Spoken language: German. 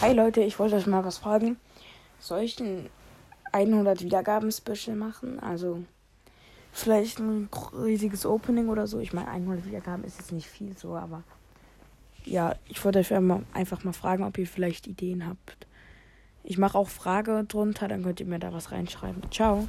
Hi Leute, ich wollte euch mal was fragen. Soll ich ein 100 Wiedergaben Special machen? Also vielleicht ein riesiges Opening oder so. Ich meine, 100 Wiedergaben ist jetzt nicht viel so, aber ja, ich wollte euch einfach mal fragen, ob ihr vielleicht Ideen habt. Ich mache auch Frage drunter, dann könnt ihr mir da was reinschreiben. Ciao.